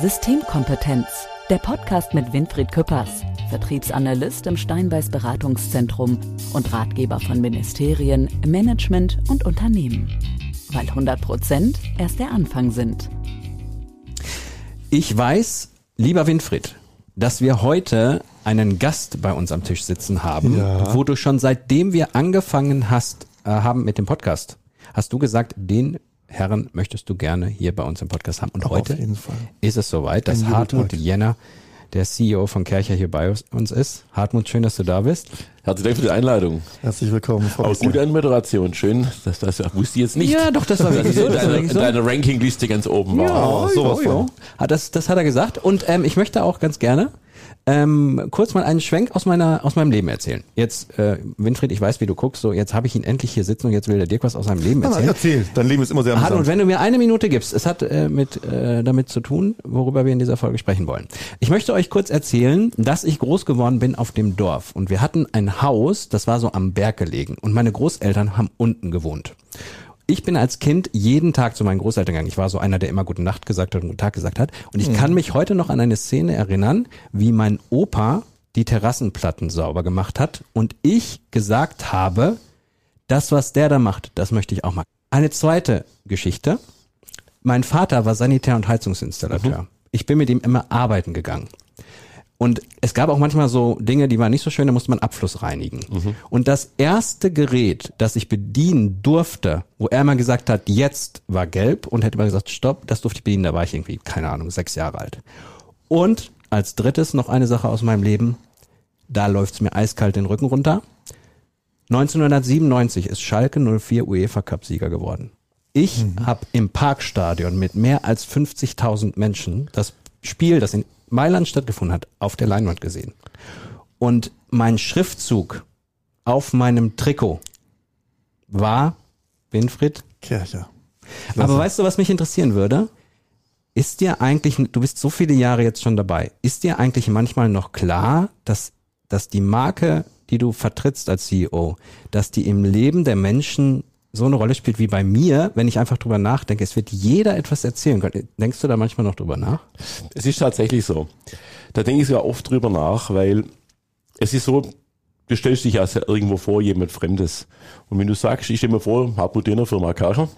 Systemkompetenz, der Podcast mit Winfried Küppers, Vertriebsanalyst im Steinbeiß Beratungszentrum und Ratgeber von Ministerien, Management und Unternehmen. Weil 100 Prozent erst der Anfang sind. Ich weiß, lieber Winfried, dass wir heute einen Gast bei uns am Tisch sitzen haben, Ja. wo du schon seitdem wir angefangen hast, äh, haben mit dem Podcast, hast du gesagt, den Herren möchtest du gerne hier bei uns im Podcast haben. Und Aber heute ist es soweit, dass Hartmut Jubeltag. Jenner, der CEO von Kercher, hier bei uns ist. Hartmut, schön, dass du da bist. Herzlichen Dank für die Einladung. Herzlich willkommen, Frau gute Anmoderation. Schön. Das, das wusste ich jetzt nicht. Ja, doch, das war Dass wirklich ich so. in Das war deiner, wirklich in so. deiner Rankingliste ganz oben war. Ja, sowas ja, von. ja. Hat das, das hat er gesagt. Und ähm, ich möchte auch ganz gerne ähm, kurz mal einen Schwenk aus meiner aus meinem Leben erzählen. Jetzt, äh, Winfried, ich weiß, wie du guckst. So, jetzt habe ich ihn endlich hier sitzen und jetzt will der Dirk was aus seinem Leben erzählen. erzähl, dein Leben ist immer sehr amüsant. wenn du mir eine Minute gibst, es hat äh, mit äh, damit zu tun, worüber wir in dieser Folge sprechen wollen. Ich möchte euch kurz erzählen, dass ich groß geworden bin auf dem Dorf und wir hatten ein Haus, das war so am Berg gelegen und meine Großeltern haben unten gewohnt. Ich bin als Kind jeden Tag zu meinen Großeltern gegangen. Ich war so einer, der immer gute Nacht gesagt hat und guten Tag gesagt hat. Und ich kann mich heute noch an eine Szene erinnern, wie mein Opa die Terrassenplatten sauber gemacht hat und ich gesagt habe, das, was der da macht, das möchte ich auch machen. Eine zweite Geschichte. Mein Vater war Sanitär- und Heizungsinstallateur. Ich bin mit ihm immer arbeiten gegangen. Und es gab auch manchmal so Dinge, die waren nicht so schön, da musste man Abfluss reinigen. Und das erste Gerät, das ich bedienen durfte, wo er mal gesagt hat, jetzt war gelb und hätte mal gesagt, stopp, das durfte ich bedienen, da war ich irgendwie, keine Ahnung, sechs Jahre alt. Und als drittes noch eine Sache aus meinem Leben, da läuft's mir eiskalt den Rücken runter. 1997 ist Schalke 04 UEFA Cup Sieger geworden. Ich habe im Parkstadion mit mehr als 50.000 Menschen das Spiel, das in Mailand stattgefunden hat, auf der Leinwand gesehen. Und mein Schriftzug auf meinem Trikot war Winfried. Kirche. Aber weißt du, was mich interessieren würde? Ist dir eigentlich, du bist so viele Jahre jetzt schon dabei, ist dir eigentlich manchmal noch klar, dass, dass die Marke, die du vertrittst als CEO, dass die im Leben der Menschen so eine Rolle spielt wie bei mir, wenn ich einfach drüber nachdenke, es wird jeder etwas erzählen können. Denkst du da manchmal noch drüber nach? Es ist tatsächlich so. Da denke ich sogar oft drüber nach, weil es ist so, du stellst dich ja irgendwo vor, jemand Fremdes. Und wenn du sagst, ich stelle mir vor, Hartmut Dehner, Firma Kascher,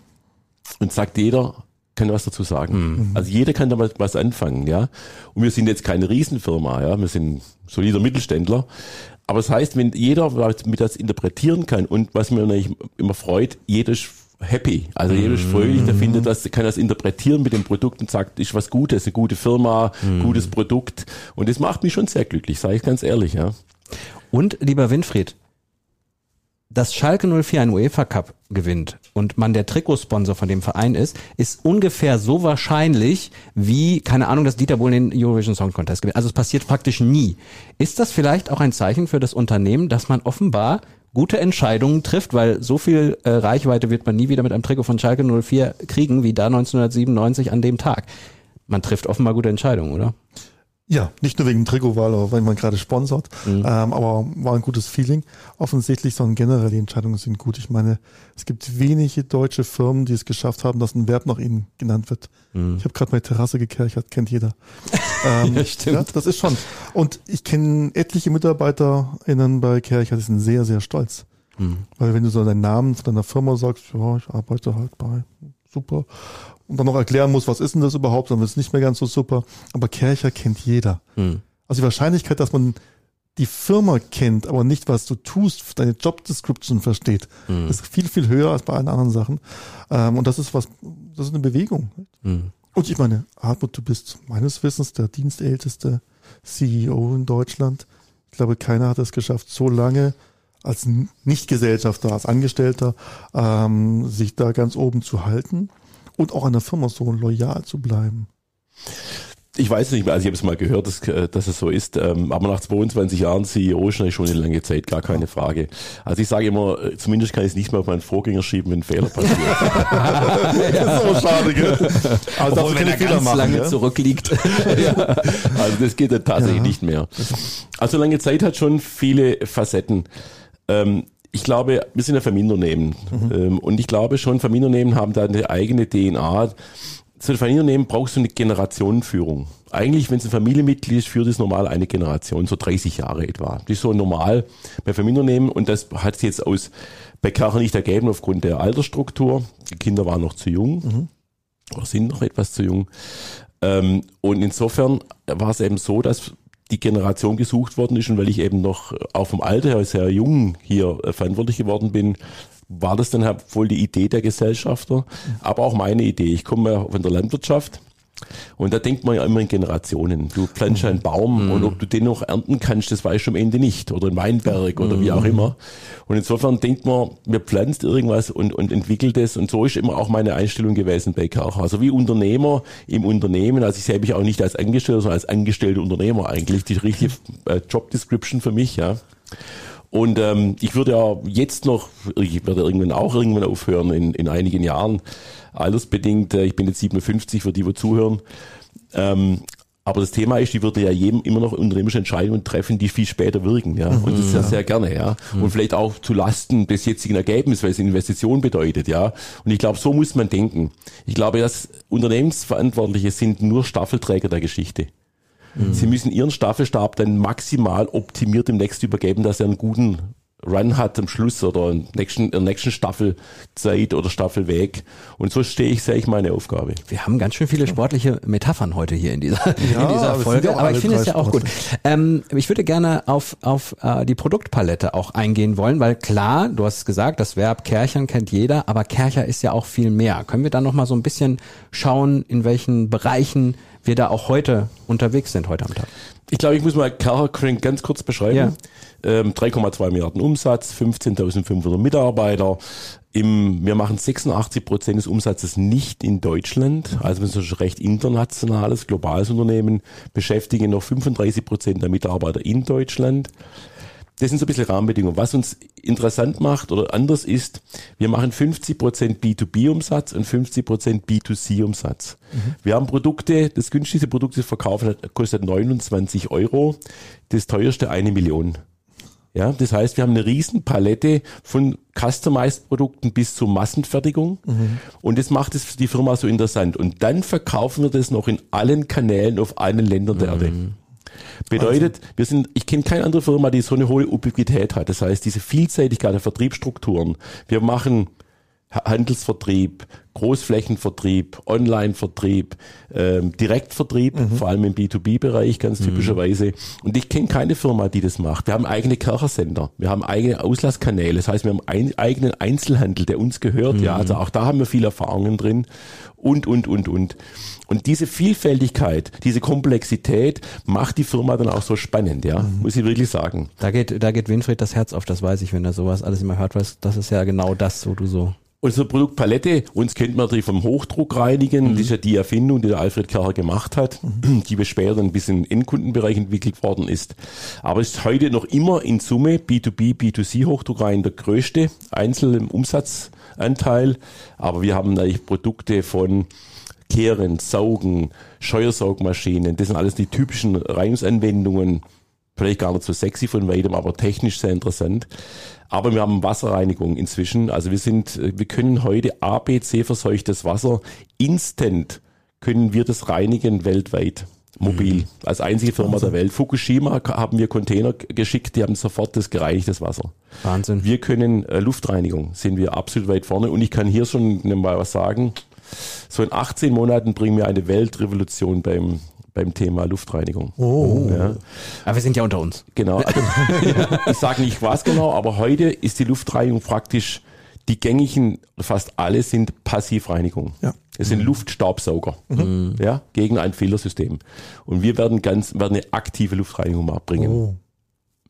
und sagt jeder, kann was dazu sagen. Also jeder kann damit was anfangen, ja. Und wir sind jetzt keine Riesenfirma, ja. Wir sind solider Mittelständler. Aber es heißt, wenn jeder mit das interpretieren kann und was mir natürlich immer freut, jeder ist happy. Also jeder ist fröhlich, der findet das, kann das interpretieren mit dem Produkt und sagt, ist was Gutes, eine gute Firma, gutes Produkt. Und das macht mich schon sehr glücklich, sage ich ganz ehrlich, ja. Und lieber Winfried, dass Schalke 04 einen UEFA Cup gewinnt und man der Trikotsponsor von dem Verein ist, ist ungefähr so wahrscheinlich wie, keine Ahnung, dass Dieter Bohlen den Eurovision Song Contest gewinnt. Also es passiert praktisch nie. Ist das vielleicht auch ein Zeichen für das Unternehmen, dass man offenbar gute Entscheidungen trifft, weil so viel äh, Reichweite wird man nie wieder mit einem Trikot von Schalke 04 kriegen wie da 1997 an dem Tag. Man trifft offenbar gute Entscheidungen, oder? Ja, nicht nur wegen Trikotwahl, oder weil man gerade sponsort, Mhm. ähm, aber war ein gutes Feeling. Offensichtlich, sondern generell die Entscheidungen sind gut. Ich meine, es gibt wenige deutsche Firmen, die es geschafft haben, dass ein Verb nach ihnen genannt wird. Ich habe gerade meine Terrasse gekerchert, kennt jeder. ähm, Mhm. Ja, stimmt. das ist schon. Und ich kenne etliche MitarbeiterInnen bei Kerchert, die sind sehr, sehr stolz. Mhm. Weil wenn du so deinen Namen von deiner Firma sagst, ja, ich arbeite halt bei, super. Und dann noch erklären musst, was ist denn das überhaupt, dann wird es nicht mehr ganz so super. Aber Kercher kennt jeder. Hm. Also die Wahrscheinlichkeit, dass man die Firma kennt, aber nicht, was du tust, deine Job Description versteht, Hm. ist viel, viel höher als bei allen anderen Sachen. Ähm, und das ist was, das ist eine Bewegung. Hm. Und ich meine, Hartmut, du bist meines Wissens der dienstälteste CEO in Deutschland. Ich glaube, keiner hat es geschafft, so lange als Nichtgesellschafter, als Angestellter, ähm, sich da ganz oben zu halten und auch an der Firma so loyal zu bleiben. Ich weiß es nicht mehr, also ich habe es mal gehört, dass, äh, dass es so ist, ähm, aber nach 22 Jahren CEO ist schon eine lange Zeit, gar keine Frage. Also ich sage immer, äh, zumindest kann ich es nicht mehr auf meinen Vorgänger schieben, wenn ein Fehler passiert. Das ist so schade, gell? Also darfst du keine Fehler machen, lange ja? zurückliegt. Also das geht dann tatsächlich Ja. nicht mehr. Also lange Zeit hat schon viele Facetten. Ähm, ich glaube, wir sind ein Familienunternehmen. Ähm, und ich glaube schon, Familienunternehmen haben da eine eigene DNA. so ein Familienunternehmen brauchst du eine Generationenführung. Eigentlich, wenn es ein Familienmitglied ist, führt es normal eine Generation, so 30 Jahre etwa. Das ist so normal bei Familienunternehmen und das hat es jetzt aus bei Kercher nicht ergeben aufgrund der Altersstruktur. Die Kinder waren noch zu jung mhm. oder sind noch etwas zu jung. Ähm, und insofern war es eben so, dass die Generation gesucht worden ist und weil ich eben noch auch vom Alter her sehr jung hier äh, verantwortlich geworden bin, war das dann halt voll die Idee der Gesellschafter, aber auch meine Idee. Ich komme ja von der Landwirtschaft und da denkt man ja immer in Generationen. Du pflanzt einen Baum mhm. und ob du den noch ernten kannst, das weißt du am Ende nicht. Oder ein Weinberg oder mhm. wie auch immer. Und insofern denkt man, mir pflanzt irgendwas und, und entwickelt es. Und so ist immer auch meine Einstellung gewesen bei Karcher. Also wie Unternehmer im Unternehmen, also ich sehe mich auch nicht als Angestellter, sondern als angestellter Unternehmer eigentlich. Die richtige äh, Job Description für mich, ja. Und ähm, ich würde ja jetzt noch, ich werde irgendwann auch irgendwann aufhören in, in einigen Jahren, altersbedingt. Äh, ich bin jetzt 57 für die, die zuhören. Ähm, aber das Thema ist, die würde ja jedem immer noch unternehmerische Entscheidungen treffen, die viel später wirken, ja. Und das ist ja, sehr gerne, ja. Mhm. Und vielleicht auch zu Lasten des jetzigen Ergebnisses, weil es Investition bedeutet, ja. Und ich glaube, so muss man denken. Ich glaube, dass Unternehmensverantwortliche sind nur Staffelträger der Geschichte. Mhm. Sie müssen ihren Staffelstab dann maximal optimiert dem Next übergeben, dass er einen guten Run hat am Schluss oder in der nächsten, in der nächsten Staffelzeit oder Staffelweg. Und so stehe ich, sehe ich meine Aufgabe. Wir haben ganz schön viele sportliche Metaphern heute hier in dieser, ja, in dieser Folge, aber ich finde es ja auch gut. Ähm, ich würde gerne auf, auf äh, die Produktpalette auch eingehen wollen, weil klar, du hast gesagt, das Verb Kerchern kennt jeder, aber Kercher ist ja auch viel mehr. Können wir da nochmal so ein bisschen schauen, in welchen Bereichen wir da auch heute unterwegs sind, heute am Tag? Ich glaube, ich muss mal Carl Crank ganz kurz beschreiben. Ja. Ähm, 3,2 Milliarden Umsatz, 15.500 Mitarbeiter. Im, wir machen 86 Prozent des Umsatzes nicht in Deutschland, also wir sind ein recht internationales, globales Unternehmen, beschäftigen noch 35 Prozent der Mitarbeiter in Deutschland. Das sind so ein bisschen Rahmenbedingungen. Was uns interessant macht oder anders ist, wir machen 50% B2B-Umsatz und 50% B2C-Umsatz. Mhm. Wir haben Produkte, das günstigste Produkt, das wir verkaufen, kostet 29 Euro, das teuerste eine Million. Ja, das heißt, wir haben eine riesen Palette von Customized-Produkten bis zur Massenfertigung. Mhm. Und das macht es für die Firma so interessant. Und dann verkaufen wir das noch in allen Kanälen auf allen Ländern der mhm. Erde. Bedeutet, wir sind, ich kenne keine andere Firma, die so eine hohe Ubiquität hat. Das heißt, diese Vielseitigkeit der Vertriebsstrukturen. Wir machen Handelsvertrieb, Großflächenvertrieb, Online-Vertrieb, ähm, Direktvertrieb, mhm. vor allem im B2B-Bereich ganz mhm. typischerweise. Und ich kenne keine Firma, die das macht. Wir haben eigene Kirchersender, wir haben eigene Auslasskanäle, das heißt, wir haben einen eigenen Einzelhandel, der uns gehört. Mhm. Ja, also auch da haben wir viele Erfahrungen drin und, und, und, und. Und diese Vielfältigkeit, diese Komplexität macht die Firma dann auch so spannend, ja, mhm. muss ich wirklich sagen. Da geht, da geht Winfried das Herz auf, das weiß ich, wenn er sowas alles immer hört, weil das ist ja genau das, wo du so Unsere Produktpalette, uns kennt man natürlich vom Hochdruckreinigen, mhm. das ist ja die Erfindung, die der Alfred Kerr gemacht hat, mhm. die später dann bis in den Endkundenbereich entwickelt worden ist. Aber ist heute noch immer in Summe B2B, B2C Hochdruckreinigen der größte Einzel im Umsatzanteil. Aber wir haben natürlich Produkte von Kehren, Saugen, Scheuersaugmaschinen, das sind alles die typischen Reinigungsanwendungen, vielleicht gar nicht so sexy von weitem, aber technisch sehr interessant. Aber wir haben Wasserreinigung inzwischen. Also wir sind, wir können heute ABC verseuchtes Wasser instant können wir das reinigen weltweit. Mobil. Mhm. Als einzige Firma Wahnsinn. der Welt. Fukushima haben wir Container geschickt, die haben sofort das gereinigtes Wasser. Wahnsinn. Wir können äh, Luftreinigung, sind wir absolut weit vorne. Und ich kann hier schon mal was sagen. So in 18 Monaten bringen wir eine Weltrevolution beim beim Thema Luftreinigung. Oh. Ja. Aber wir sind ja unter uns. Genau. Also, ich sage nicht was genau, aber heute ist die Luftreinigung praktisch die gängigen, fast alle sind Passivreinigung. Ja. Es sind mhm. Luftstaubsauger, mhm. ja, gegen ein Filtersystem. Und wir werden ganz, werden eine aktive Luftreinigung bringen. Oh.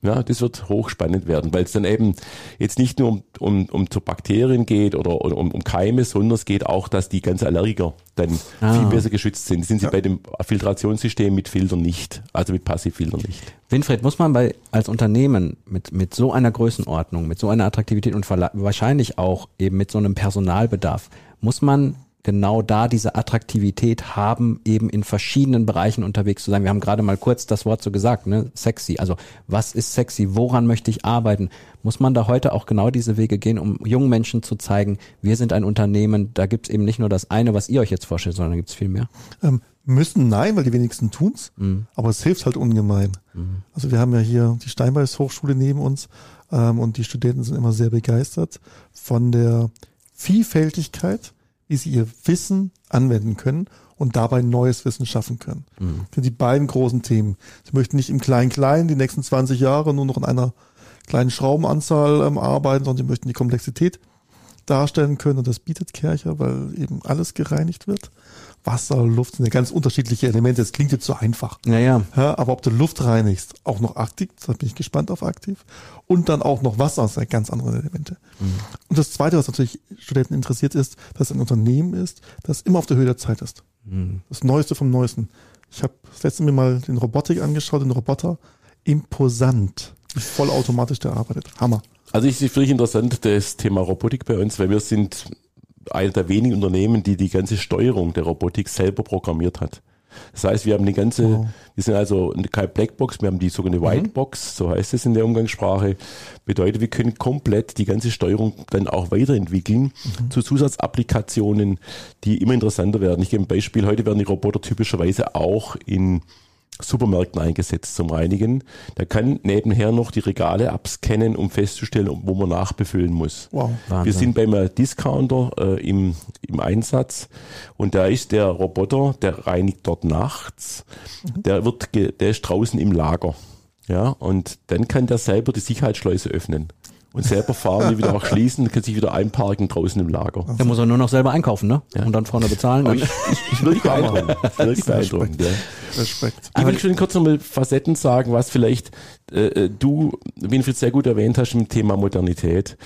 Ja, das wird hochspannend werden, weil es dann eben jetzt nicht nur um, um, um zu Bakterien geht oder um, um Keime, sondern es geht auch, dass die ganzen Allergiker dann ah. viel besser geschützt sind. sind sie ja. bei dem Filtrationssystem mit Filtern nicht, also mit Passivfiltern nicht. Winfried, muss man bei als Unternehmen mit, mit so einer Größenordnung, mit so einer Attraktivität und wahrscheinlich auch eben mit so einem Personalbedarf, muss man genau da diese Attraktivität haben, eben in verschiedenen Bereichen unterwegs zu sein. Wir haben gerade mal kurz das Wort so gesagt, ne? Sexy. Also was ist sexy? Woran möchte ich arbeiten? Muss man da heute auch genau diese Wege gehen, um jungen Menschen zu zeigen, wir sind ein Unternehmen, da gibt's eben nicht nur das eine, was ihr euch jetzt vorstellt, sondern da gibt's viel mehr? Ähm, müssen nein, weil die wenigsten tun's, mhm. aber es hilft halt ungemein. Mhm. Also wir haben ja hier die Steinbeis Hochschule neben uns ähm, und die Studenten sind immer sehr begeistert von der Vielfältigkeit, wie sie ihr Wissen anwenden können und dabei neues Wissen schaffen können. Mhm. Das sind die beiden großen Themen. Sie möchten nicht im Klein-Klein die nächsten 20 Jahre nur noch in einer kleinen Schraubenanzahl ähm, arbeiten, sondern sie möchten die Komplexität darstellen können und das bietet Kercher, weil eben alles gereinigt wird. Wasser, Luft sind ja ganz unterschiedliche Elemente. Das klingt jetzt so einfach. Naja. Ja, aber ob du Luft reinigst, auch noch aktiv, da bin ich gespannt auf aktiv. Und dann auch noch Wasser, das sind ja ganz andere Elemente. Mhm. Und das Zweite, was natürlich Studenten interessiert, ist, dass es ein Unternehmen ist, das immer auf der Höhe der Zeit ist. Mhm. Das Neueste vom Neuesten. Ich habe das letzte Mal mal den Robotik angeschaut, den Roboter. Imposant, wie vollautomatisch der arbeitet. Hammer. Also ich finde ich interessant das Thema Robotik bei uns, weil wir sind einer der wenigen Unternehmen, die die ganze Steuerung der Robotik selber programmiert hat. Das heißt, wir haben eine ganze, wow. wir sind also keine Blackbox, wir haben die sogenannte mhm. Whitebox, so heißt es in der Umgangssprache. Bedeutet, wir können komplett die ganze Steuerung dann auch weiterentwickeln mhm. zu Zusatzapplikationen, die immer interessanter werden. Ich gebe ein Beispiel, heute werden die Roboter typischerweise auch in Supermärkten eingesetzt zum Reinigen. Da kann nebenher noch die Regale abscannen, um festzustellen, wo man nachbefüllen muss. Wow, Wir sind beim Discounter äh, im, im Einsatz und da ist der Roboter, der reinigt dort nachts. Mhm. Der wird, der ist draußen im Lager. Ja, und dann kann der selber die Sicherheitsschleuse öffnen und selber fahren, die wieder auch schließen, kann sich wieder einparken draußen im Lager. Da muss er nur noch selber einkaufen, ne? Ja. Und dann vorne bezahlen. Ich, ich, ich wirklich beeindruckend. Wirklich beeindruckend, ja. Respekt. Ich will schon kurz nochmal Facetten sagen, was vielleicht äh, äh, du, Winfried, sehr gut erwähnt hast im Thema Modernität.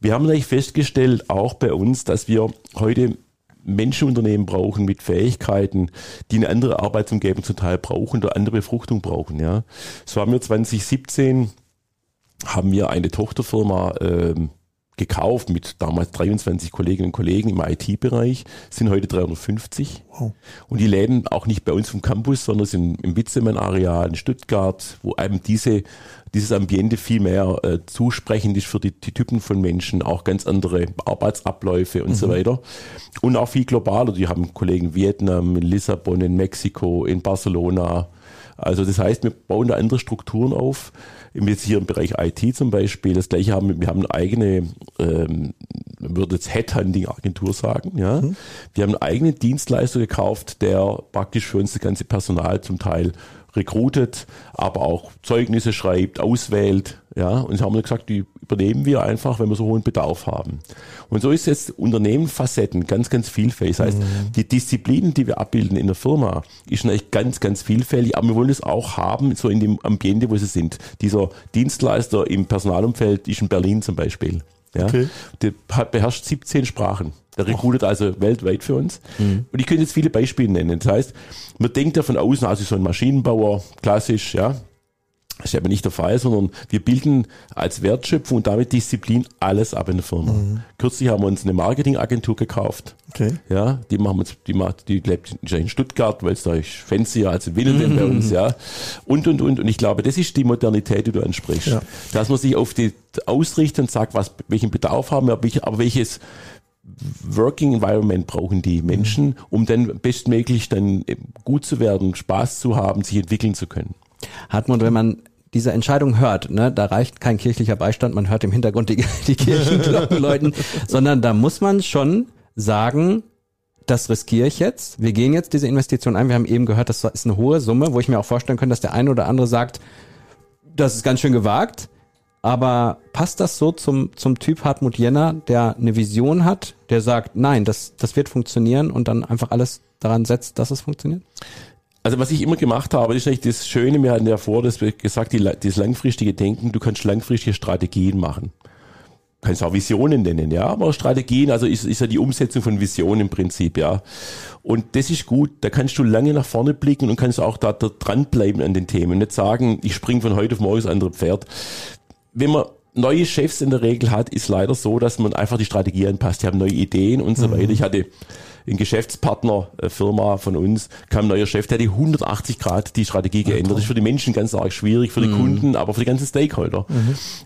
Wir haben natürlich festgestellt, auch bei uns, dass wir heute Menschenunternehmen brauchen mit Fähigkeiten, die eine andere Arbeitsumgebung zum Teil brauchen oder andere Befruchtung brauchen. Ja, so haben wir 2017 haben wir eine Tochterfirma ähm, gekauft mit damals 23 Kolleginnen und Kollegen im IT-Bereich, sind heute 350. Wow. Und die leben auch nicht bei uns vom Campus, sondern sind im Witzemann-Areal in Stuttgart, wo eben diese, dieses Ambiente viel mehr äh, zusprechend ist für die, die Typen von Menschen, auch ganz andere Arbeitsabläufe und mhm. so weiter. Und auch viel globaler. Die haben Kollegen in Vietnam, in Lissabon, in Mexiko, in Barcelona. Also das heißt, wir bauen da andere Strukturen auf jetzt hier im Bereich IT zum Beispiel, das gleiche haben wir haben eine eigene, ähm, man würde jetzt Headhunting-Agentur sagen, ja. Mhm. Wir haben einen eigenen Dienstleister gekauft, der praktisch für uns das ganze Personal zum Teil recruitet, aber auch Zeugnisse schreibt, auswählt, ja. Und sie haben gesagt, die übernehmen wir einfach, wenn wir so hohen Bedarf haben. Und so ist jetzt Unternehmen Facetten ganz, ganz vielfältig. Das heißt, mhm. die Disziplinen, die wir abbilden in der Firma, ist eigentlich ganz, ganz vielfältig, aber wir wollen es auch haben, so in dem Ambiente, wo sie sind. Dieser Dienstleister im Personalumfeld ist in Berlin zum Beispiel. Ja, okay. Der beherrscht 17 Sprachen. Der recruitet also weltweit für uns. Mhm. Und ich könnte jetzt viele Beispiele nennen. Das heißt, man denkt ja von außen, also so ein Maschinenbauer, klassisch, ja, das ist aber nicht der Fall, sondern wir bilden als Wertschöpfung und damit Disziplin alles ab in der Firma. Mhm. Kürzlich haben wir uns eine Marketingagentur gekauft. Okay. Ja, die machen uns, die macht, die lebt in Stuttgart, weil es da ist fancy, als Willen mhm. bei uns, ja. Und, und, und. Und ich glaube, das ist die Modernität, die du ansprichst. Ja. Dass man sich auf die ausrichtet und sagt, was, welchen Bedarf haben wir, aber welches, Working Environment brauchen die Menschen, mhm. um dann bestmöglich dann gut zu werden, Spaß zu haben, sich entwickeln zu können. Hartmut, wenn man diese Entscheidung hört, ne, da reicht kein kirchlicher Beistand, man hört im Hintergrund die, die Kirchenglocken läuten, sondern da muss man schon sagen, das riskiere ich jetzt. Wir gehen jetzt diese Investition ein. Wir haben eben gehört, das ist eine hohe Summe, wo ich mir auch vorstellen könnte, dass der eine oder andere sagt, das ist ganz schön gewagt. Aber passt das so zum, zum Typ Hartmut Jenner, der eine Vision hat, der sagt, nein, das, das wird funktionieren und dann einfach alles daran setzt, dass es funktioniert? Also was ich immer gemacht habe, ist eigentlich das Schöne, wir hatten ja vor, dass wir gesagt, die, das langfristige Denken, du kannst langfristige Strategien machen. Du kannst auch Visionen nennen, ja, aber Strategien, also ist, ist ja die Umsetzung von Visionen im Prinzip, ja. Und das ist gut, da kannst du lange nach vorne blicken und kannst auch da, da dranbleiben an den Themen. Nicht sagen, ich springe von heute auf morgen das andere Pferd. Wenn man neue Chefs in der Regel hat, ist leider so, dass man einfach die Strategie anpasst. Die haben neue Ideen und so Mhm. weiter. Ich hatte in Geschäftspartner äh, Firma von uns kam ein neuer Chef, der hat die 180 Grad die Strategie geändert. Das ist für die Menschen ganz arg schwierig, für die Kunden, aber für die ganzen Stakeholder.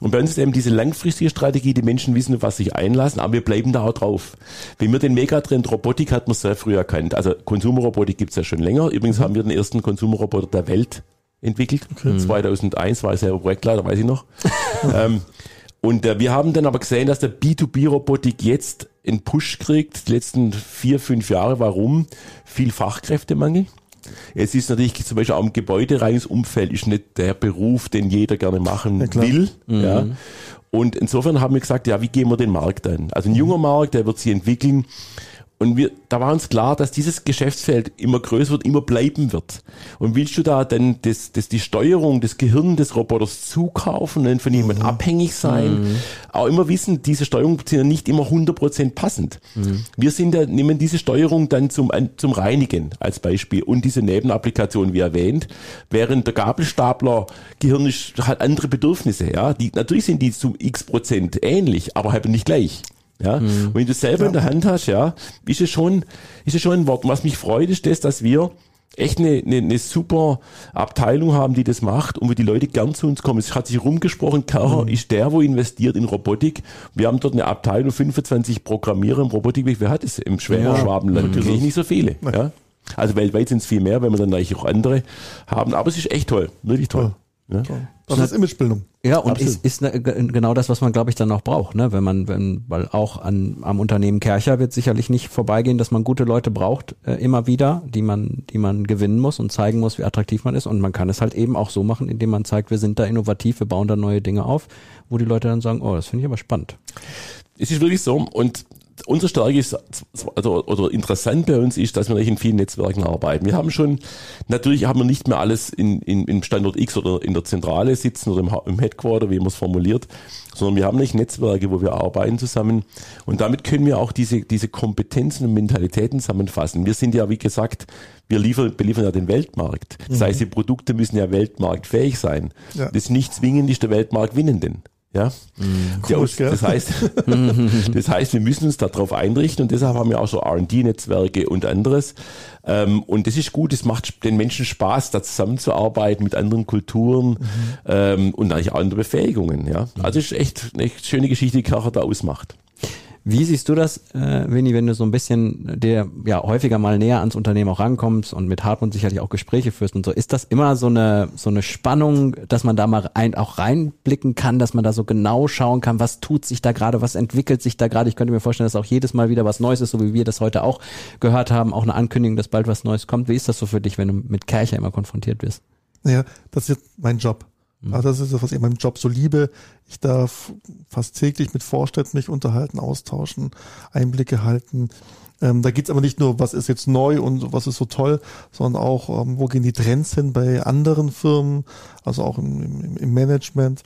Und bei uns ist eben diese langfristige Strategie, die Menschen wissen, auf was sie sich einlassen, aber wir bleiben da auch drauf. Wenn wir den Megatrend Robotik hat man sehr früh erkannt. Also Konsumerrobotik gibt's ja schon länger. Übrigens haben wir den ersten Konsumerroboter der Welt entwickelt. 2001 war ich selber Projektleiter, weiß ich noch. ähm, und äh, wir haben dann aber gesehen, dass der B2B-Robotik jetzt einen Push kriegt, die letzten vier, fünf Jahre. Warum? Viel Fachkräftemangel. Es ist natürlich zum Beispiel auch im Gebäudereinigsumfeld ist nicht der Beruf, den jeder gerne machen klar. will. Ja. Und insofern haben wir gesagt, ja, wie gehen wir den Markt an? Also ein junger Markt, der wird sich entwickeln. Und wir, da war uns klar, dass dieses Geschäftsfeld immer größer wird, immer bleiben wird. Und willst du da dann das, das, die Steuerung, das Gehirn des Roboters zukaufen und von jemandem abhängig sein? Auch immer wissen, diese Steuerung sind ja nicht immer 100% passend. Wir sind ja, nehmen diese Steuerung dann zum, zum Reinigen als Beispiel und diese Nebenapplikation, wie erwähnt, während der Gabelstapler Gehirn ist, hat andere Bedürfnisse, ja. Die, natürlich sind die zum x Prozent ähnlich, aber halt nicht gleich. Ja, und wenn du selber in der Hand hast, ja, ist es schon, ist es schon ein Wort. Und was mich freut, ist das, dass wir echt eine, eine, eine super Abteilung haben, die das macht und wo die Leute gern zu uns kommen. Es hat sich rumgesprochen, Kercher ist der, wo investiert in Robotik. Wir haben dort eine Abteilung, 25 Programmierer im Robotikweg. Wer hat es im Schwämer Schwabenland? Natürlich nicht so viele. Ja. Also weltweit sind es viel mehr, wenn wir dann natürlich auch andere haben. Aber es ist echt toll, wirklich toll. Ja. Das ist Imagebildung. Ja, und Absolut. ist, ist ne- ge- genau das, was man, glaube ich, dann auch braucht, ne? Wenn man, wenn, weil auch an, am Unternehmen Kercher wird sicherlich nicht vorbeigehen, dass man gute Leute braucht, äh, immer wieder, die man, die man gewinnen muss und zeigen muss, wie attraktiv man ist. Und man kann es halt eben auch so machen, indem man zeigt, wir sind da innovativ, wir bauen da neue Dinge auf, wo die Leute dann sagen, oh, das finde ich aber spannend. Es ist wirklich so. Und unsere Stärke ist, also, oder interessant bei uns ist, dass wir in vielen Netzwerken arbeiten. Wir haben schon, natürlich haben wir nicht mehr alles in, in, im Standort X oder in der Zentrale sitzen oder im, im Headquarter, wie man es formuliert, sondern wir haben nicht Netzwerke, wo wir arbeiten zusammen. Und damit können wir auch diese, diese Kompetenzen und Mentalitäten zusammenfassen. Wir sind ja, wie gesagt, wir liefern, beliefern ja den Weltmarkt. Das heißt, die Produkte müssen ja weltmarktfähig sein. Ja. Das ist nicht zwingend ist der Weltmarkt winnenden. Ja, ja Komisch, gell? das heißt, das heißt, wir müssen uns darauf einrichten und deshalb haben wir auch so R&D-Netzwerke und anderes. Ähm, und das ist gut, es macht den Menschen Spaß, da zusammenzuarbeiten mit anderen Kulturen ähm, und eigentlich auch andere Befähigungen. Ja, also es ist echt eine echt schöne Geschichte, die Kercher da ausmacht. Wie siehst du das, äh, Winnie, wenn du so ein bisschen der ja häufiger mal näher ans Unternehmen auch rankommst und mit Hartmut sicherlich auch Gespräche führst und so? Ist das immer so eine so eine Spannung, dass man da mal ein, auch reinblicken kann, dass man da so genau schauen kann, was tut sich da gerade, was entwickelt sich da gerade? Ich könnte mir vorstellen, dass auch jedes Mal wieder was Neues ist, so wie wir das heute auch gehört haben, auch eine Ankündigung, dass bald was Neues kommt. Wie ist das so für dich, wenn du mit Kercher immer konfrontiert wirst? Ja, das ist jetzt mein Job. Also das ist das, was ich in meinem Job so liebe. Ich darf fast täglich mit Vorständen mich unterhalten, austauschen, Einblicke halten. Ähm, da geht's aber nicht nur, was ist jetzt neu und was ist so toll, sondern auch, ähm, wo gehen die Trends hin bei anderen Firmen, also auch im, im, im Management.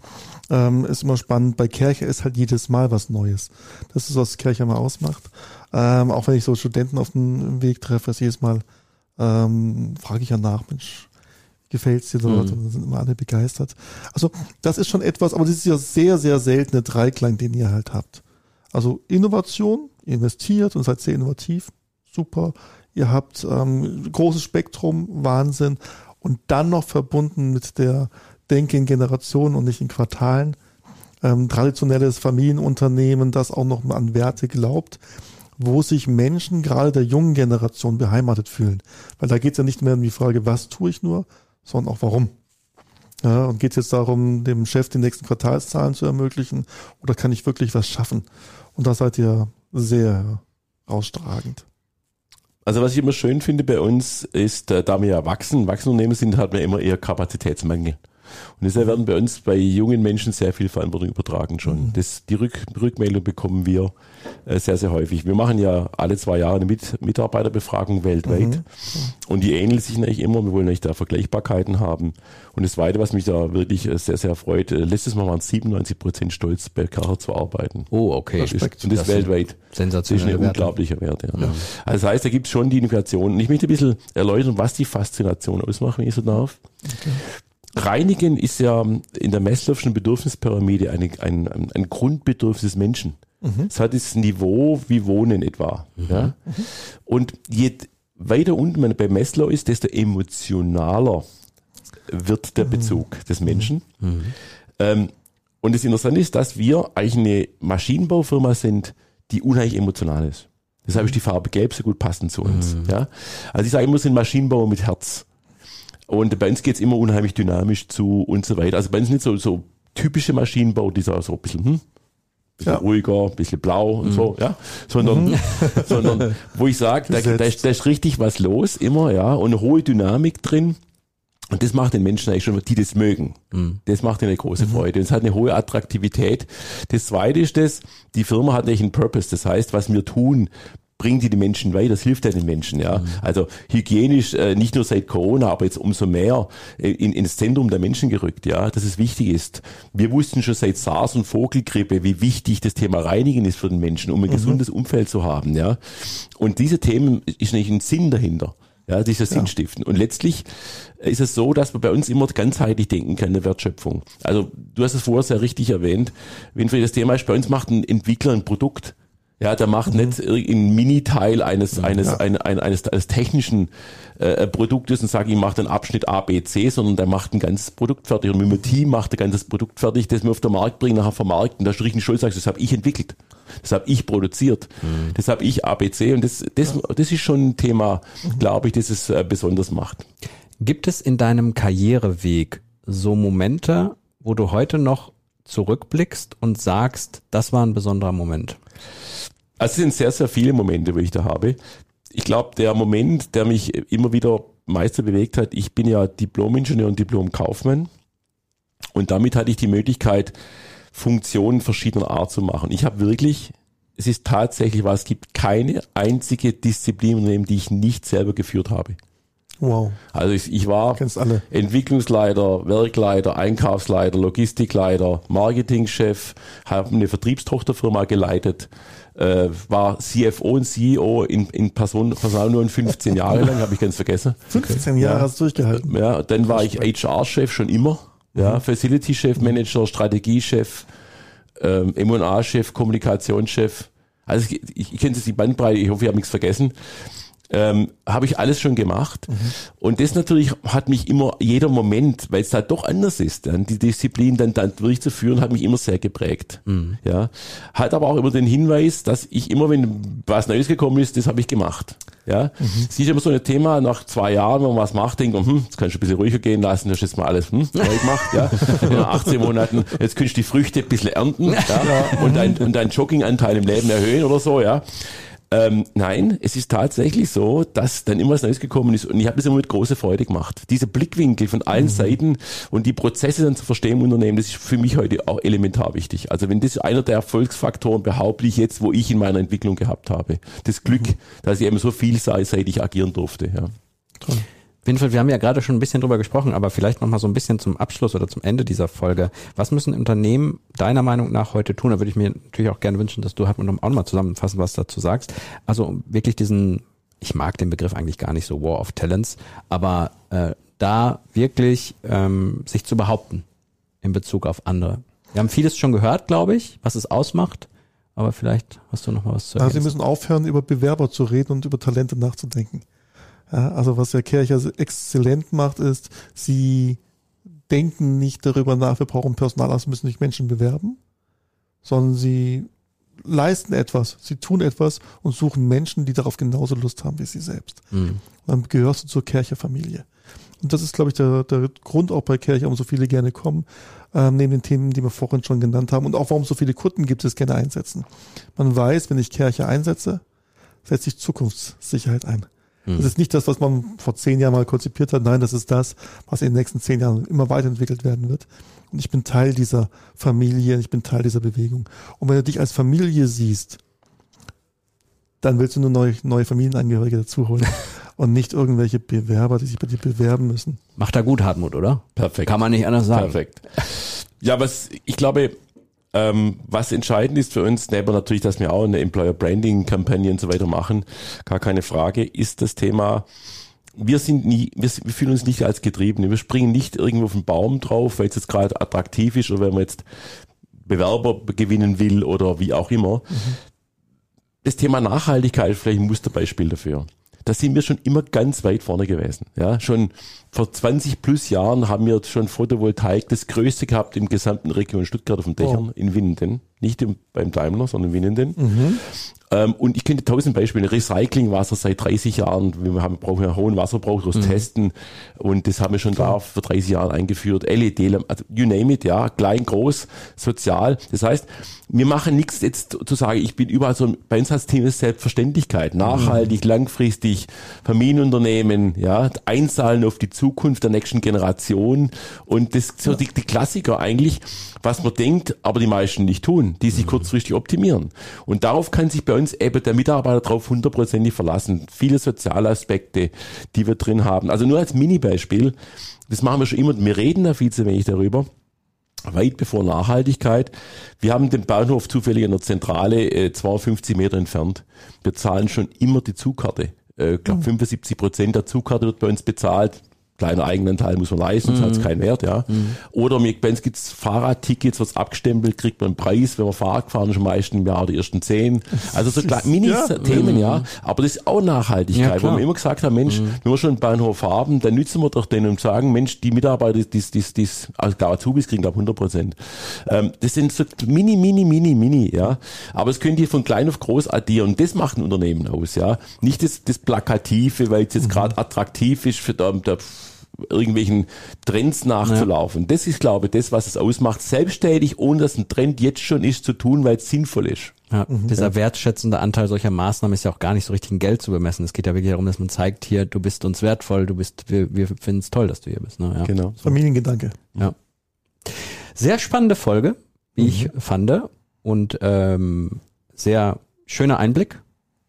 Ähm, ist immer spannend. Bei Kercher ist halt jedes Mal was Neues. Das ist, was Kercher mal ausmacht. Ähm, auch wenn ich so Studenten auf dem Weg treffe, ist jedes Mal ähm, frage ich ja nach, Mensch, gefällt's dir dort? Und dann sind immer alle begeistert. Also das ist schon etwas, aber das ist ja sehr, sehr seltene Dreiklang, den ihr halt habt. Also Innovation, ihr investiert und seid sehr innovativ, super. Ihr habt ähm, großes Spektrum, Wahnsinn. Und dann noch verbunden mit der Denke in Generationen und nicht in Quartalen. Ähm, traditionelles Familienunternehmen, das auch noch an Werte glaubt wo sich Menschen gerade der jungen Generation beheimatet fühlen. Weil da geht es ja nicht mehr um die Frage, was tue ich nur, sondern auch warum. Ja, und geht es jetzt darum, dem Chef die nächsten Quartalszahlen zu ermöglichen oder kann ich wirklich was schaffen? Und da seid ihr sehr ausstragend. Also was ich immer schön finde bei uns ist, äh, da wir ja wachsen, wachsende Unternehmen sind, hat man immer eher Kapazitätsmangel. Und deshalb werden bei uns bei jungen Menschen sehr viel Verantwortung übertragen schon. Das, die Rück, Rückmeldung bekommen wir äh, sehr, sehr häufig. Wir machen ja alle zwei Jahre eine Mit, Mitarbeiterbefragung weltweit. Und die ähneln sich natürlich immer. Wir wollen natürlich da Vergleichbarkeiten haben. Und das Zweite, was mich da wirklich äh, sehr, sehr freut, äh, letztes Mal waren 97 Prozent stolz, bei Kercher zu arbeiten. Oh, okay. Respekt. Und das, Das weltweit. sensationelle Das ist ein Werte. unglaublicher Wert. Ja. Also das heißt, da gibt es schon die Innovation. Und ich möchte ein bisschen erläutern, was die Faszination ausmacht, wenn ich so darf. Reinigen ist ja in der Maslow'schen Bedürfnispyramide eine, ein, ein, ein Grundbedürfnis des Menschen. Mhm. Es hat das Niveau wie Wohnen etwa. Mhm. Ja? Mhm. Und je weiter unten man bei Maslow ist, desto emotionaler wird der mhm. Bezug des Menschen. Mhm. Ähm, und das Interessante ist, dass wir eigentlich eine Maschinenbaufirma sind, die unheimlich emotional ist. Deshalb ist die Farbe Gelb so gut passend zu uns. Mhm. Ja? Also ich sage immer, wir sind Maschinenbauer mit Herz. Und bei uns geht's immer unheimlich dynamisch zu und so weiter. Also bei uns nicht so, so typische Maschinenbau, die so, so ein bisschen, hm, bisschen ja. ruhiger, bisschen blau und mhm. so, ja, sondern, mhm. sondern wo ich sage, da, da, da, ist richtig was los immer, ja, und eine hohe Dynamik drin. Und das macht den Menschen eigentlich schon, die das mögen. Mhm. Das macht ihnen eine große mhm. Freude. Und es hat eine hohe Attraktivität. Das zweite ist das, die Firma hat nicht einen Purpose. Das heißt, was wir tun, bringt die, die Menschen weiter, das hilft ja den Menschen, ja. Mhm. Also hygienisch, äh, nicht nur seit Corona, aber jetzt umso mehr äh, in, ins Zentrum der Menschen gerückt, ja, dass es wichtig ist. Wir wussten schon seit SARS und Vogelgrippe, wie wichtig das Thema Reinigen ist für den Menschen, um ein mhm. gesundes Umfeld zu haben, ja. Und diese Themen ist nicht ein Sinn dahinter. Ja, dieser ja. Sinnstiften. Und letztlich ist es so, dass man bei uns immer ganzheitlich denken kann in der Wertschöpfung. Also du hast es vorher sehr richtig erwähnt. Wenn für das Thema ist, bei uns macht ein Entwickler ein Produkt. Ja, der macht mhm. nicht einen Mini-Teil eines, eines, ja. ein, ein, eines, eines technischen äh, Produktes und sagt, ich mache den Abschnitt A, B, C, sondern der macht ein ganzes Produkt fertig. Und mit dem Team macht er ein ganzes Produkt fertig, das wir auf den Markt bringen, nachher vermarkten. Da ist richtig Schuld, sagst, das habe ich entwickelt. Das habe ich produziert. Mhm. Das habe ich A, B, C. Und das, das, das ist schon ein Thema, mhm. glaube ich, das es äh, besonders macht. Gibt es in deinem Karriereweg so Momente, wo du heute noch zurückblickst und sagst, das war ein besonderer Moment? Also es sind sehr, sehr viele Momente, wo ich da habe. Ich glaube, der Moment, der mich immer wieder meister bewegt hat, ich bin ja Diplom-Ingenieur und Diplom-Kaufmann. Und damit hatte ich die Möglichkeit, Funktionen verschiedener Art zu machen. Ich habe wirklich, es ist tatsächlich was, es gibt keine einzige Disziplin, die ich nicht selber geführt habe. Wow. Also ich, ich war Entwicklungsleiter, Werkleiter, Einkaufsleiter, Logistikleiter, Marketingchef, habe eine Vertriebstochterfirma geleitet, äh, war CFO und CEO in, in Person, Personal nur 15 Jahre lang, habe ich ganz vergessen. 15 Jahre ja. hast du durchgehalten. Ja, dann war ich HR-Chef schon immer, ja, mhm. Facility-Chef, Manager, Strategiechef, ähm, M&A-Chef, Kommunikationschef. Also ich, ich, ich kenne jetzt die Bandbreite, ich hoffe, ich habe nichts vergessen ähm, habe ich alles schon gemacht. Mhm. Und das natürlich hat mich immer, jeder Moment, weil es da doch anders ist, dann die Disziplin dann, dann durchzuführen, hat mich immer sehr geprägt. Mhm. Ja, Hat aber auch immer den Hinweis, dass ich immer, wenn was Neues gekommen ist, das habe ich gemacht. Ja, mhm. es ist immer so ein Thema, nach zwei Jahren, wenn man was macht, denkt man, hm, jetzt kannst du ein bisschen ruhiger gehen lassen, das ist jetzt mal alles hm, neu gemacht, ja. In 18 Monaten, jetzt kannst du die Früchte ein bisschen ernten, ja, und dein, und deinen Jogginganteil im Leben erhöhen oder so, ja. Ähm, nein, es ist tatsächlich so, dass dann immer was Neues gekommen ist und ich habe das immer mit großer Freude gemacht. Diese Blickwinkel von allen mhm. Seiten und die Prozesse dann zu verstehen im Unternehmen, das ist für mich heute auch elementar wichtig. Also wenn das einer der Erfolgsfaktoren behaupte ich jetzt, wo ich in meiner Entwicklung gehabt habe. Das Glück, mhm. dass ich eben so vielseitig agieren durfte. Ja. Toll. Winfried, wir haben ja gerade schon ein bisschen drüber gesprochen, aber vielleicht noch mal so ein bisschen zum Abschluss oder zum Ende dieser Folge. Was müssen Unternehmen deiner Meinung nach heute tun? Da würde ich mir natürlich auch gerne wünschen, dass du halt auch noch mal zusammenfassen, was dazu sagst. Also wirklich diesen, ich mag den Begriff eigentlich gar nicht so War of Talents, aber äh, da wirklich ähm, sich zu behaupten in Bezug auf andere. Wir haben vieles schon gehört, glaube ich, was es ausmacht. Aber vielleicht hast du noch mal was zu sagen. Also Sie müssen aufhören, über Bewerber zu reden und über Talente nachzudenken. Ja, also was der Kircher exzellent macht, ist, sie denken nicht darüber nach, wir brauchen Personal, also müssen sich Menschen bewerben, sondern sie leisten etwas, sie tun etwas und suchen Menschen, die darauf genauso Lust haben wie sie selbst. Mhm. Dann gehörst du zur Kircherfamilie. Und das ist, glaube ich, der, der Grund auch bei Kirche, warum so viele gerne kommen, ähm, neben den Themen, die wir vorhin schon genannt haben und auch warum so viele Kunden gibt es gerne einsetzen. Man weiß, wenn ich Kirche einsetze, setze ich Zukunftssicherheit ein. Das ist nicht das, was man vor zehn Jahren mal konzipiert hat. Nein, das ist das, was in den nächsten zehn Jahren immer weiterentwickelt werden wird. Und ich bin Teil dieser Familie, ich bin Teil dieser Bewegung. Und wenn du dich als Familie siehst, dann willst du nur neue, neue Familienangehörige dazuholen und nicht irgendwelche Bewerber, die sich bei dir bewerben müssen. Macht er gut, Hartmut, oder? Perfekt. Kann man nicht anders sagen. Perfekt. Ja, was ich glaube, ähm, was entscheidend ist für uns, neben natürlich, dass wir auch eine Employer Branding Kampagne und so weiter machen, gar keine Frage, ist das Thema, wir sind nie, wir, wir fühlen uns nicht als Getriebene. Wir springen nicht irgendwo auf den Baum drauf, weil es jetzt gerade attraktiv ist oder wenn man jetzt Bewerber gewinnen will oder wie auch immer. Mhm. Das Thema Nachhaltigkeit ist vielleicht ein Musterbeispiel dafür da sind wir schon immer ganz weit vorne gewesen. Ja, schon vor 20 plus Jahren haben wir schon Photovoltaik das größte gehabt im gesamten Region Stuttgart auf den Dächern oh. in Winnenden. Nicht im, beim Daimler, sondern in Winnenden. Mhm. Ähm, und ich könnte tausend Beispiele. Recyclingwasser seit 30 Jahren. Wir haben, brauchen einen hohen Wasserbrauch durchs mhm. Testen. Und das haben wir schon da vor 30 Jahren eingeführt. LED, also you name it, ja. Klein, groß, sozial. Das heißt, wir machen nichts jetzt zu sagen, ich bin überall so, bei uns als Team ist Selbstverständlichkeit. Nachhaltig, mhm. langfristig, Familienunternehmen, ja. Einzahlen auf die Zukunft der nächsten Generation. Und das, so die, die Klassiker eigentlich, was man denkt, aber die meisten nicht tun, die sich mhm. kurzfristig optimieren. Und darauf kann sich bei uns eben der Mitarbeiter drauf hundertprozentig verlassen. Viele soziale Aspekte, die wir drin haben. Also nur als Mini-Beispiel, das machen wir schon immer, wir reden da viel zu wenig darüber weit bevor Nachhaltigkeit. Wir haben den Bahnhof zufällig in der Zentrale äh, 52 Meter entfernt. Wir zahlen schon immer die Zugkarte. Äh, ich glaube, 75 Prozent der Zugkarte wird bei uns bezahlt kleiner Eigenanteil muss man leisten, sonst mhm. hat es keinen Wert, ja. Mhm. Oder wenn es gibt Fahrradtickets, was abgestempelt, kriegt man einen Preis, wenn man Fahrrad gefahren ist, im Jahr die ersten zehn. Also so Mini-Themen, ja. ja. Aber das ist auch Nachhaltigkeit, ja, wo wir immer gesagt haben, Mensch, mhm. wenn wir schon einen Bahnhof haben, dann nützen wir doch den und sagen, Mensch, die Mitarbeiter, die, die, die, also gar Azubis kriegen, glaube 100 Prozent. Ähm, das sind so mini, mini, mini, mini, ja. Aber es können die von klein auf groß addieren. Und das macht ein Unternehmen aus, ja. Nicht das, das Plakative, weil es jetzt mhm. gerade attraktiv ist für der, der irgendwelchen Trends nachzulaufen. Ja. Das ist, glaube ich, das, was es ausmacht, selbstständig, ohne dass ein Trend jetzt schon ist, zu tun, weil es sinnvoll ist. Ja, mhm. dieser wertschätzende Anteil solcher Maßnahmen ist ja auch gar nicht so richtig in Geld zu bemessen. Es geht ja wirklich darum, dass man zeigt, hier, du bist uns wertvoll, du bist, wir, wir finden es toll, dass du hier bist. Ne? Ja. Genau. Familiengedanke. Ja. Sehr spannende Folge, wie mhm. ich fand. Und ähm, sehr schöner Einblick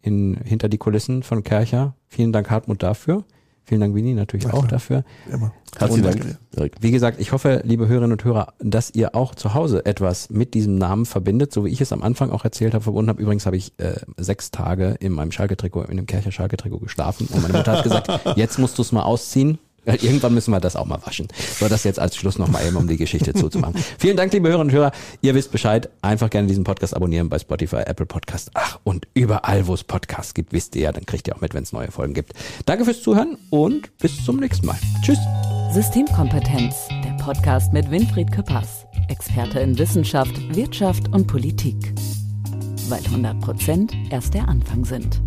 in, hinter die Kulissen von Kercher. Vielen Dank, Hartmut, dafür. Vielen Dank, Winnie, natürlich Na, auch dafür. Immer. Herzlichen Dank. Erik. Wie gesagt, ich hoffe, liebe Hörerinnen und Hörer, dass ihr auch zu Hause etwas mit diesem Namen verbindet, so wie ich es am Anfang auch erzählt habe, verbunden habe. Übrigens habe ich äh, sechs Tage in meinem Schalke-Trikot, in dem Kercher Schalke-Trikot geschlafen und meine Mutter hat gesagt, jetzt musst du es mal ausziehen. Irgendwann müssen wir das auch mal waschen. So, das jetzt als Schluss nochmal eben, um die Geschichte zuzumachen. Vielen Dank, liebe Hörerinnen und Hörer. Ihr wisst Bescheid. Einfach gerne diesen Podcast abonnieren bei Spotify, Apple Podcast. Ach, und überall, wo es Podcasts gibt, wisst ihr ja, dann kriegt ihr auch mit, wenn es neue Folgen gibt. Danke fürs Zuhören und bis zum nächsten Mal. Tschüss. Systemkompetenz, der Podcast mit Winfried Küppers, Experte in Wissenschaft, Wirtschaft und Politik. Weil 100 Prozent erst der Anfang sind.